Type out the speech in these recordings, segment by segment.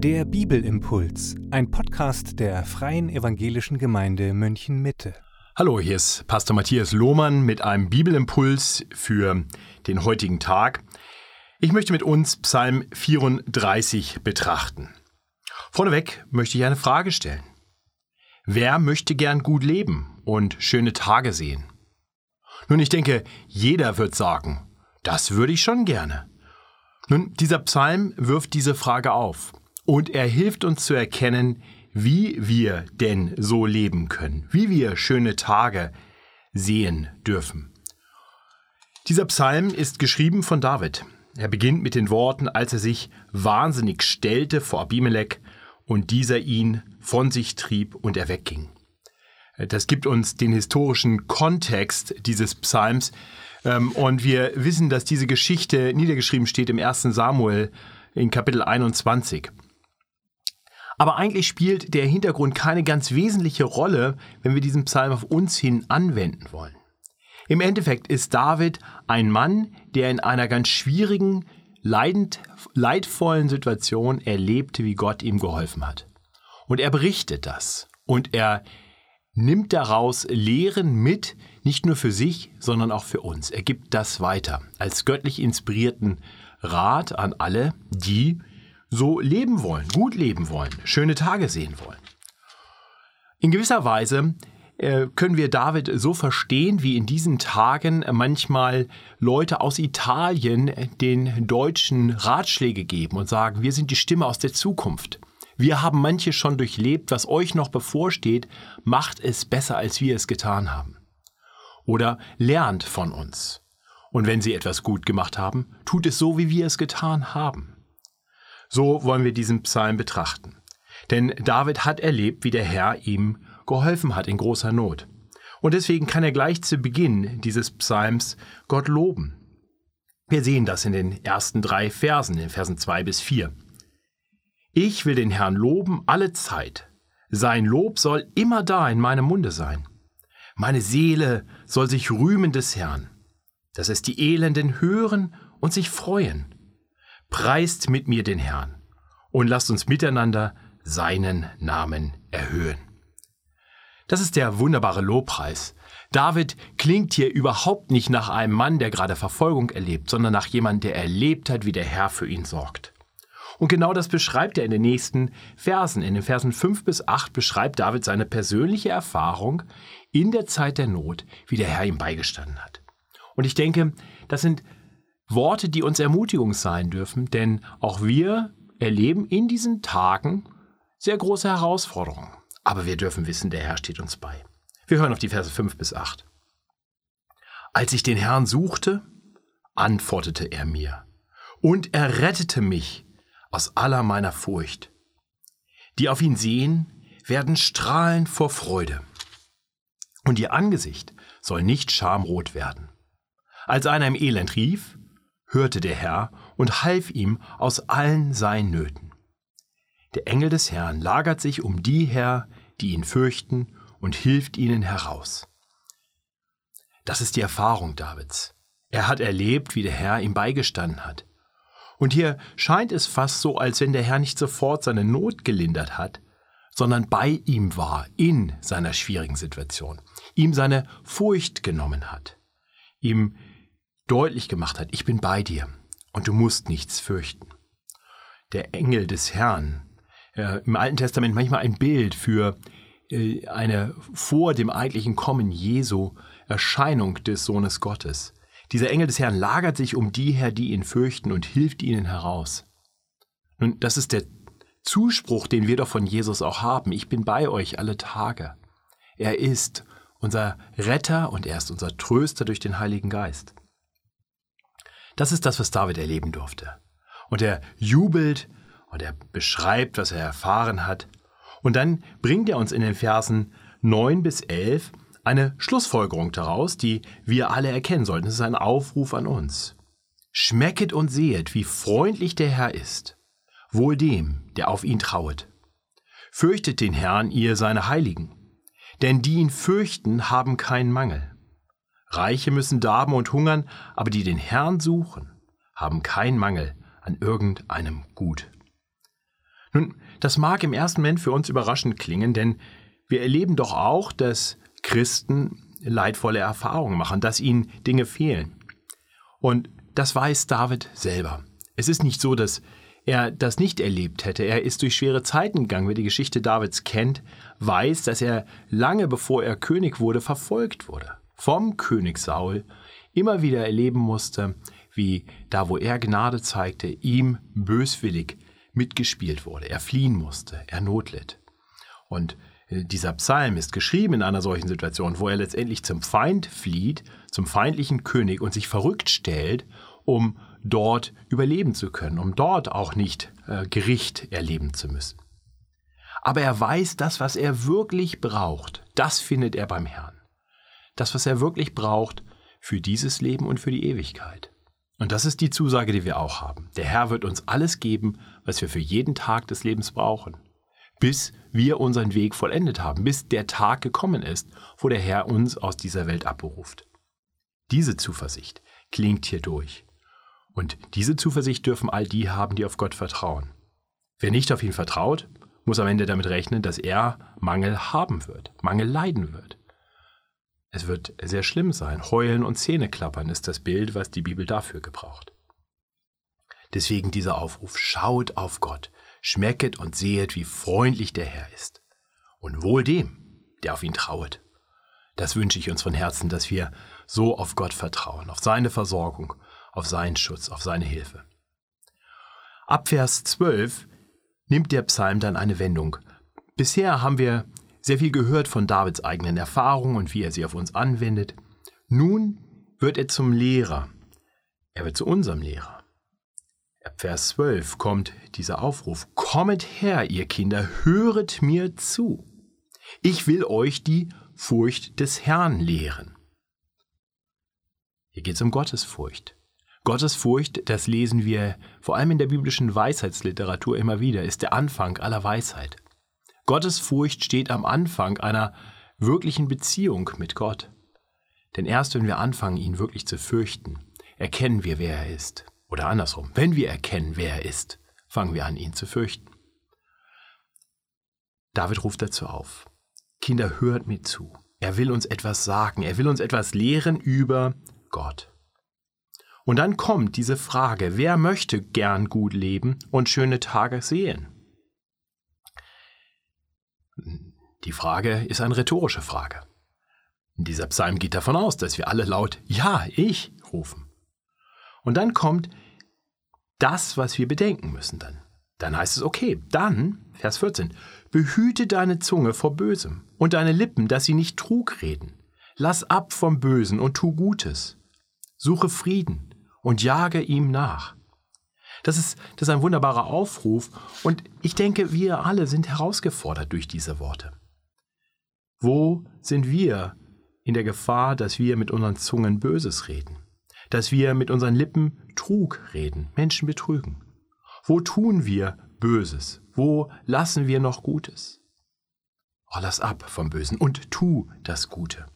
Der Bibelimpuls, ein Podcast der Freien Evangelischen Gemeinde München Mitte. Hallo, hier ist Pastor Matthias Lohmann mit einem Bibelimpuls für den heutigen Tag. Ich möchte mit uns Psalm 34 betrachten. Vorneweg möchte ich eine Frage stellen. Wer möchte gern gut leben und schöne Tage sehen? Nun, ich denke, jeder wird sagen, das würde ich schon gerne. Nun, dieser Psalm wirft diese Frage auf und er hilft uns zu erkennen, wie wir denn so leben können, wie wir schöne Tage sehen dürfen. Dieser Psalm ist geschrieben von David. Er beginnt mit den Worten, als er sich wahnsinnig stellte vor Abimelech und dieser ihn von sich trieb und er wegging. Das gibt uns den historischen Kontext dieses Psalms ähm, und wir wissen, dass diese Geschichte niedergeschrieben steht im 1. Samuel in Kapitel 21. Aber eigentlich spielt der Hintergrund keine ganz wesentliche Rolle, wenn wir diesen Psalm auf uns hin anwenden wollen. Im Endeffekt ist David ein Mann, der in einer ganz schwierigen, leidend, leidvollen Situation erlebte, wie Gott ihm geholfen hat. Und er berichtet das. Und er nimmt daraus Lehren mit, nicht nur für sich, sondern auch für uns. Er gibt das weiter als göttlich inspirierten Rat an alle, die so leben wollen, gut leben wollen, schöne Tage sehen wollen. In gewisser Weise äh, können wir David so verstehen, wie in diesen Tagen manchmal Leute aus Italien den Deutschen Ratschläge geben und sagen, wir sind die Stimme aus der Zukunft. Wir haben manche schon durchlebt, was euch noch bevorsteht, macht es besser, als wir es getan haben. Oder lernt von uns. Und wenn sie etwas gut gemacht haben, tut es so, wie wir es getan haben. So wollen wir diesen Psalm betrachten. Denn David hat erlebt, wie der Herr ihm geholfen hat in großer Not. Und deswegen kann er gleich zu Beginn dieses Psalms Gott loben. Wir sehen das in den ersten drei Versen, in Versen zwei bis vier. Ich will den Herrn loben alle Zeit. Sein Lob soll immer da in meinem Munde sein. Meine Seele soll sich rühmen des Herrn, dass es die Elenden hören und sich freuen. Preist mit mir den Herrn und lasst uns miteinander seinen Namen erhöhen. Das ist der wunderbare Lobpreis. David klingt hier überhaupt nicht nach einem Mann, der gerade Verfolgung erlebt, sondern nach jemandem, der erlebt hat, wie der Herr für ihn sorgt. Und genau das beschreibt er in den nächsten Versen. In den Versen 5 bis 8 beschreibt David seine persönliche Erfahrung in der Zeit der Not, wie der Herr ihm beigestanden hat. Und ich denke, das sind Worte, die uns Ermutigung sein dürfen, denn auch wir erleben in diesen Tagen sehr große Herausforderungen. Aber wir dürfen wissen, der Herr steht uns bei. Wir hören auf die Verse 5 bis 8. Als ich den Herrn suchte, antwortete er mir, und er rettete mich aus aller meiner Furcht. Die auf ihn sehen, werden strahlen vor Freude, und ihr Angesicht soll nicht schamrot werden. Als einer im Elend rief, hörte der Herr und half ihm aus allen seinen Nöten. Der Engel des Herrn lagert sich um die her, die ihn fürchten, und hilft ihnen heraus. Das ist die Erfahrung Davids. Er hat erlebt, wie der Herr ihm beigestanden hat. Und hier scheint es fast so, als wenn der Herr nicht sofort seine Not gelindert hat, sondern bei ihm war in seiner schwierigen Situation, ihm seine Furcht genommen hat, ihm deutlich gemacht hat, ich bin bei dir und du musst nichts fürchten. Der Engel des Herrn, äh, im Alten Testament manchmal ein Bild für äh, eine vor dem eigentlichen Kommen Jesu Erscheinung des Sohnes Gottes. Dieser Engel des Herrn lagert sich um die her, die ihn fürchten und hilft ihnen heraus. Nun, das ist der Zuspruch, den wir doch von Jesus auch haben. Ich bin bei euch alle Tage. Er ist unser Retter und er ist unser Tröster durch den Heiligen Geist. Das ist das, was David erleben durfte. Und er jubelt und er beschreibt, was er erfahren hat. Und dann bringt er uns in den Versen 9 bis 11 eine Schlussfolgerung daraus, die wir alle erkennen sollten. Es ist ein Aufruf an uns. Schmecket und sehet, wie freundlich der Herr ist. Wohl dem, der auf ihn trauet. Fürchtet den Herrn, ihr seine Heiligen. Denn die ihn fürchten, haben keinen Mangel. Reiche müssen darben und hungern, aber die den Herrn suchen, haben keinen Mangel an irgendeinem Gut. Nun, das mag im ersten Moment für uns überraschend klingen, denn wir erleben doch auch, dass Christen leidvolle Erfahrungen machen, dass ihnen Dinge fehlen. Und das weiß David selber. Es ist nicht so, dass er das nicht erlebt hätte. Er ist durch schwere Zeiten gegangen. Wer die Geschichte Davids kennt, weiß, dass er lange bevor er König wurde, verfolgt wurde. Vom König Saul immer wieder erleben musste, wie da, wo er Gnade zeigte, ihm böswillig mitgespielt wurde. Er fliehen musste, er notlitt. Und äh, dieser Psalm ist geschrieben in einer solchen Situation, wo er letztendlich zum Feind flieht, zum feindlichen König und sich verrückt stellt, um dort überleben zu können, um dort auch nicht äh, Gericht erleben zu müssen. Aber er weiß, das, was er wirklich braucht, das findet er beim Herrn. Das, was er wirklich braucht für dieses Leben und für die Ewigkeit. Und das ist die Zusage, die wir auch haben. Der Herr wird uns alles geben, was wir für jeden Tag des Lebens brauchen, bis wir unseren Weg vollendet haben, bis der Tag gekommen ist, wo der Herr uns aus dieser Welt abberuft. Diese Zuversicht klingt hier durch. Und diese Zuversicht dürfen all die haben, die auf Gott vertrauen. Wer nicht auf ihn vertraut, muss am Ende damit rechnen, dass er Mangel haben wird, Mangel leiden wird. Es wird sehr schlimm sein. Heulen und Zähneklappern ist das Bild, was die Bibel dafür gebraucht. Deswegen dieser Aufruf, schaut auf Gott, schmecket und sehet, wie freundlich der Herr ist. Und wohl dem, der auf ihn trauet. Das wünsche ich uns von Herzen, dass wir so auf Gott vertrauen, auf seine Versorgung, auf seinen Schutz, auf seine Hilfe. Ab Vers 12 nimmt der Psalm dann eine Wendung. Bisher haben wir sehr viel gehört von Davids eigenen Erfahrungen und wie er sie auf uns anwendet. Nun wird er zum Lehrer. Er wird zu unserem Lehrer. Ab Vers 12 kommt dieser Aufruf. Kommet her, ihr Kinder, höret mir zu. Ich will euch die Furcht des Herrn lehren. Hier geht es um Gottesfurcht. Gottesfurcht, das lesen wir vor allem in der biblischen Weisheitsliteratur immer wieder, ist der Anfang aller Weisheit. Gottesfurcht steht am Anfang einer wirklichen Beziehung mit Gott. Denn erst wenn wir anfangen, ihn wirklich zu fürchten, erkennen wir, wer er ist. Oder andersrum, wenn wir erkennen, wer er ist, fangen wir an, ihn zu fürchten. David ruft dazu auf. Kinder, hört mir zu. Er will uns etwas sagen. Er will uns etwas lehren über Gott. Und dann kommt diese Frage, wer möchte gern gut leben und schöne Tage sehen? Die Frage ist eine rhetorische Frage. Dieser Psalm geht davon aus, dass wir alle laut Ja, ich rufen. Und dann kommt das, was wir bedenken müssen dann. Dann heißt es, okay, dann, Vers 14, behüte deine Zunge vor Bösem und deine Lippen, dass sie nicht Trug reden. Lass ab vom Bösen und tu Gutes. Suche Frieden und jage ihm nach. Das ist, das ist ein wunderbarer Aufruf und ich denke, wir alle sind herausgefordert durch diese Worte. Wo sind wir in der Gefahr, dass wir mit unseren Zungen Böses reden? Dass wir mit unseren Lippen Trug reden, Menschen betrügen? Wo tun wir Böses? Wo lassen wir noch Gutes? Oh, lass ab vom Bösen und tu das Gute.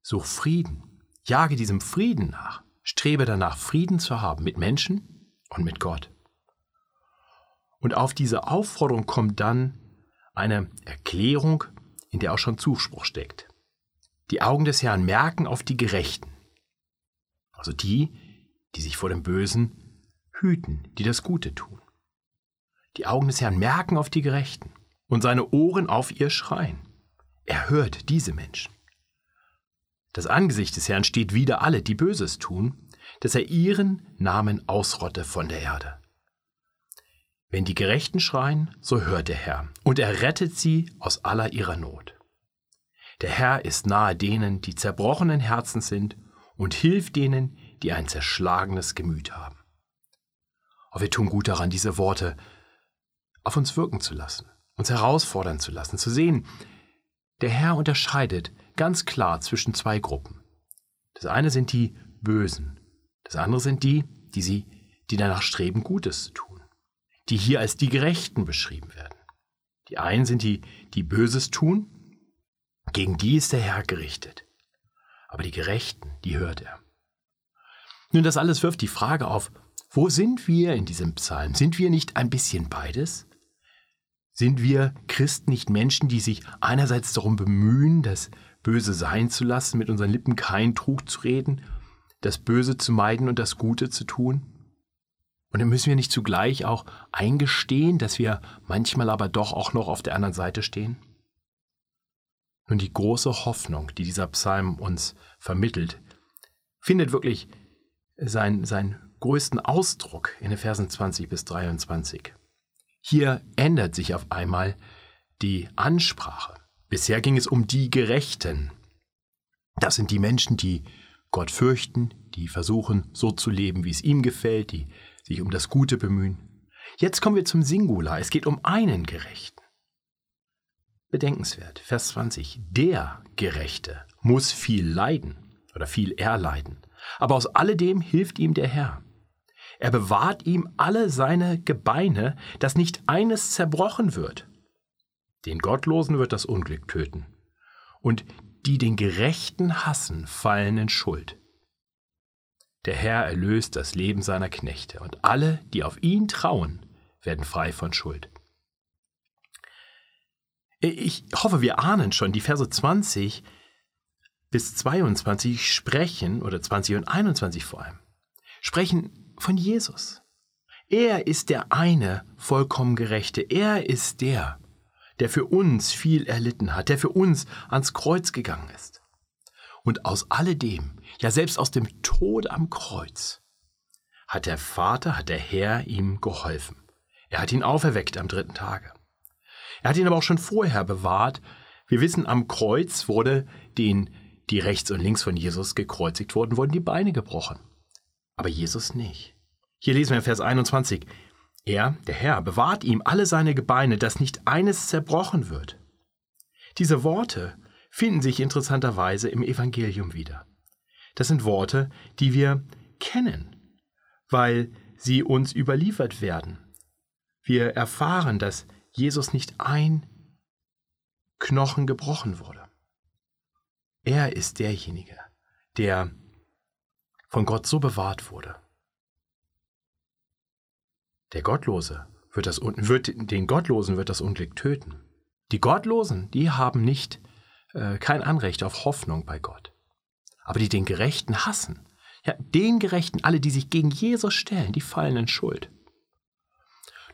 Such Frieden. Jage diesem Frieden nach. Strebe danach, Frieden zu haben mit Menschen und mit Gott. Und auf diese Aufforderung kommt dann eine Erklärung, in der auch schon Zuspruch steckt. Die Augen des Herrn merken auf die Gerechten, also die, die sich vor dem Bösen hüten, die das Gute tun. Die Augen des Herrn merken auf die Gerechten und seine Ohren auf ihr Schreien. Er hört diese Menschen. Das Angesicht des Herrn steht wider alle, die Böses tun, dass er ihren Namen ausrotte von der Erde. Wenn die Gerechten schreien, so hört der Herr, und er rettet sie aus aller ihrer Not. Der Herr ist nahe denen, die zerbrochenen Herzen sind, und hilft denen, die ein zerschlagenes Gemüt haben. Aber wir tun gut daran, diese Worte auf uns wirken zu lassen, uns herausfordern zu lassen, zu sehen, der Herr unterscheidet ganz klar zwischen zwei Gruppen. Das eine sind die Bösen, das andere sind die, die sie, die danach streben, Gutes zu tun, die hier als die Gerechten beschrieben werden. Die einen sind die, die Böses tun, gegen die ist der Herr gerichtet. Aber die Gerechten, die hört er. Nun, das alles wirft die Frage auf, Wo sind wir in diesem Psalm? Sind wir nicht ein bisschen beides? Sind wir Christen nicht Menschen, die sich einerseits darum bemühen, das Böse sein zu lassen, mit unseren Lippen keinen Trug zu reden, das Böse zu meiden und das Gute zu tun? Und dann müssen wir nicht zugleich auch eingestehen, dass wir manchmal aber doch auch noch auf der anderen Seite stehen? Nun, die große Hoffnung, die dieser Psalm uns vermittelt, findet wirklich seinen, seinen größten Ausdruck in den Versen 20 bis 23. Hier ändert sich auf einmal die Ansprache. Bisher ging es um die Gerechten. Das sind die Menschen, die Gott fürchten, die versuchen, so zu leben, wie es ihm gefällt, die sich um das Gute bemühen. Jetzt kommen wir zum Singular. Es geht um einen Gerechten. Bedenkenswert, Vers 20. Der Gerechte muss viel leiden oder viel erleiden. Aber aus alledem hilft ihm der Herr. Er bewahrt ihm alle seine Gebeine, dass nicht eines zerbrochen wird. Den Gottlosen wird das Unglück töten. Und die den Gerechten hassen, fallen in Schuld. Der Herr erlöst das Leben seiner Knechte, und alle, die auf ihn trauen, werden frei von Schuld. Ich hoffe, wir ahnen schon, die Verse 20 bis 22 sprechen, oder 20 und 21 vor allem, sprechen von Jesus. Er ist der eine vollkommen Gerechte. Er ist der, der für uns viel erlitten hat, der für uns ans Kreuz gegangen ist. Und aus alledem, ja selbst aus dem Tod am Kreuz, hat der Vater, hat der Herr ihm geholfen. Er hat ihn auferweckt am dritten Tage. Er hat ihn aber auch schon vorher bewahrt. Wir wissen, am Kreuz wurde den, die rechts und links von Jesus gekreuzigt wurden, wurden die Beine gebrochen aber Jesus nicht. Hier lesen wir in Vers 21. Er, der Herr, bewahrt ihm alle seine Gebeine, dass nicht eines zerbrochen wird. Diese Worte finden sich interessanterweise im Evangelium wieder. Das sind Worte, die wir kennen, weil sie uns überliefert werden. Wir erfahren, dass Jesus nicht ein Knochen gebrochen wurde. Er ist derjenige, der von Gott so bewahrt wurde. Der Gottlose wird, das, wird den Gottlosen wird das Unglück töten. Die Gottlosen, die haben nicht äh, kein Anrecht auf Hoffnung bei Gott. Aber die den Gerechten hassen, ja, den Gerechten, alle, die sich gegen Jesus stellen, die fallen in Schuld.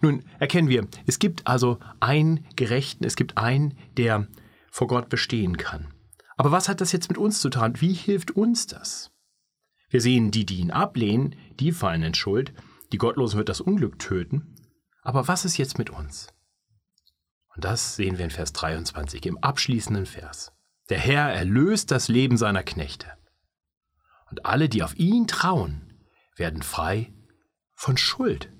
Nun erkennen wir, es gibt also einen Gerechten, es gibt einen, der vor Gott bestehen kann. Aber was hat das jetzt mit uns zu tun? Wie hilft uns das? Wir sehen, die, die ihn ablehnen, die fallen in Schuld, die Gottlosen wird das Unglück töten. Aber was ist jetzt mit uns? Und das sehen wir in Vers 23 im abschließenden Vers. Der Herr erlöst das Leben seiner Knechte. Und alle, die auf ihn trauen, werden frei von Schuld.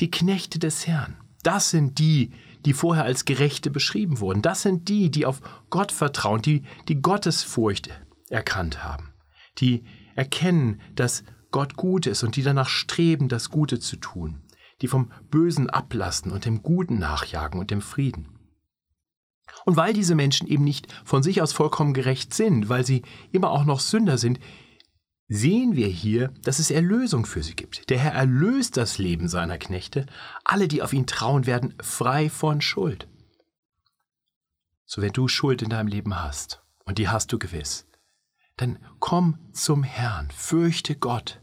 Die Knechte des Herrn, das sind die, die vorher als Gerechte beschrieben wurden. Das sind die, die auf Gott vertrauen, die die Gottesfurcht erkannt haben die erkennen, dass Gott gut ist und die danach streben, das Gute zu tun, die vom Bösen ablassen und dem Guten nachjagen und dem Frieden. Und weil diese Menschen eben nicht von sich aus vollkommen gerecht sind, weil sie immer auch noch Sünder sind, sehen wir hier, dass es Erlösung für sie gibt. Der Herr erlöst das Leben seiner Knechte. Alle, die auf ihn trauen, werden frei von Schuld. So wenn du Schuld in deinem Leben hast, und die hast du gewiss, dann komm zum Herrn, fürchte Gott,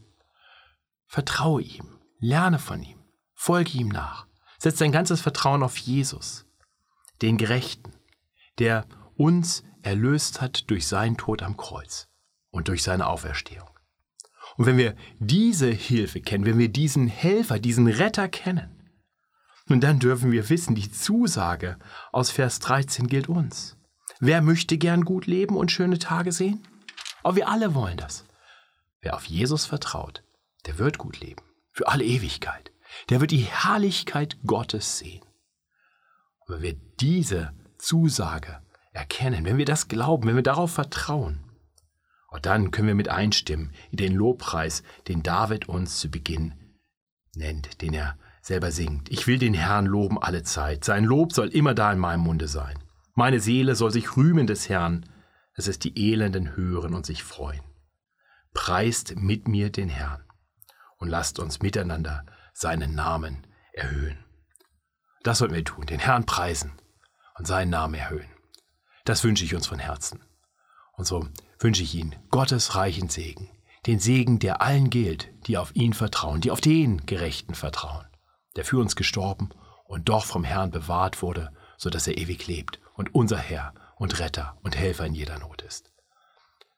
vertraue ihm, lerne von ihm, folge ihm nach, setz dein ganzes Vertrauen auf Jesus, den Gerechten, der uns erlöst hat durch seinen Tod am Kreuz und durch seine Auferstehung. Und wenn wir diese Hilfe kennen, wenn wir diesen Helfer, diesen Retter kennen, nun dann dürfen wir wissen, die Zusage aus Vers 13 gilt uns. Wer möchte gern gut leben und schöne Tage sehen? Aber wir alle wollen das. Wer auf Jesus vertraut, der wird gut leben. Für alle Ewigkeit. Der wird die Herrlichkeit Gottes sehen. Und wenn wir diese Zusage erkennen, wenn wir das glauben, wenn wir darauf vertrauen, und dann können wir mit einstimmen in den Lobpreis, den David uns zu Beginn nennt, den er selber singt. Ich will den Herrn loben alle Zeit. Sein Lob soll immer da in meinem Munde sein. Meine Seele soll sich rühmen des Herrn dass es die Elenden hören und sich freuen. Preist mit mir den Herrn. und lasst uns miteinander seinen Namen erhöhen. Das sollten wir tun, den Herrn preisen und seinen Namen erhöhen. Das wünsche ich uns von Herzen. Und so wünsche ich Ihnen Gottes reichen Segen, den Segen, der allen gilt, die auf ihn vertrauen, die auf den Gerechten vertrauen, der für uns gestorben und doch vom Herrn bewahrt wurde, so dass er ewig lebt und unser Herr und Retter und Helfer in jeder Not ist.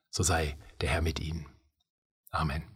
So sei der Herr mit Ihnen. Amen.